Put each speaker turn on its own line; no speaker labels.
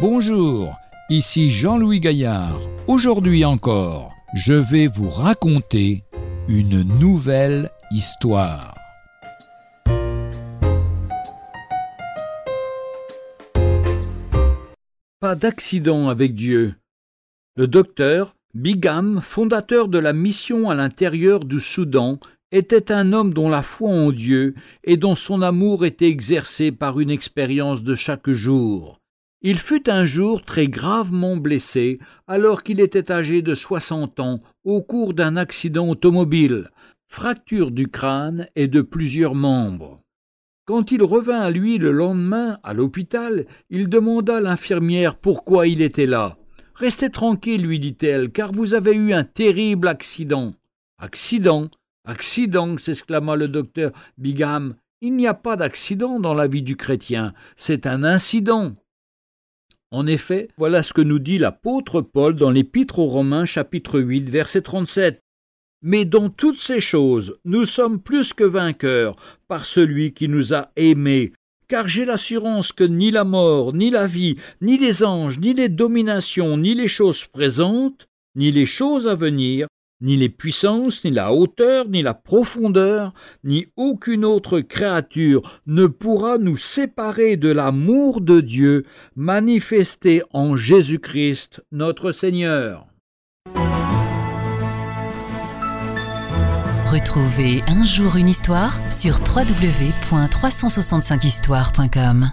Bonjour, ici Jean-Louis Gaillard. Aujourd'hui encore, je vais vous raconter une nouvelle histoire. Pas d'accident avec Dieu. Le docteur Bigam, fondateur de la mission à l'intérieur du Soudan, était un homme dont la foi en Dieu et dont son amour était exercé par une expérience de chaque jour. Il fut un jour très gravement blessé alors qu'il était âgé de soixante ans au cours d'un accident automobile, fracture du crâne et de plusieurs membres. Quand il revint à lui le lendemain à l'hôpital, il demanda l'infirmière pourquoi il était là. Restez tranquille, lui dit-elle, car vous avez eu un terrible accident. Accident Accident s'exclama le docteur Bigam. Il n'y a pas d'accident dans la vie du chrétien, c'est un incident. En effet, voilà ce que nous dit l'apôtre Paul dans l'Épître aux Romains chapitre 8 verset 37. Mais dans toutes ces choses, nous sommes plus que vainqueurs par celui qui nous a aimés, car j'ai l'assurance que ni la mort, ni la vie, ni les anges, ni les dominations, ni les choses présentes, ni les choses à venir, ni les puissances, ni la hauteur, ni la profondeur, ni aucune autre créature ne pourra nous séparer de l'amour de Dieu manifesté en Jésus-Christ notre Seigneur.
Retrouvez un jour une histoire sur www.365histoire.com.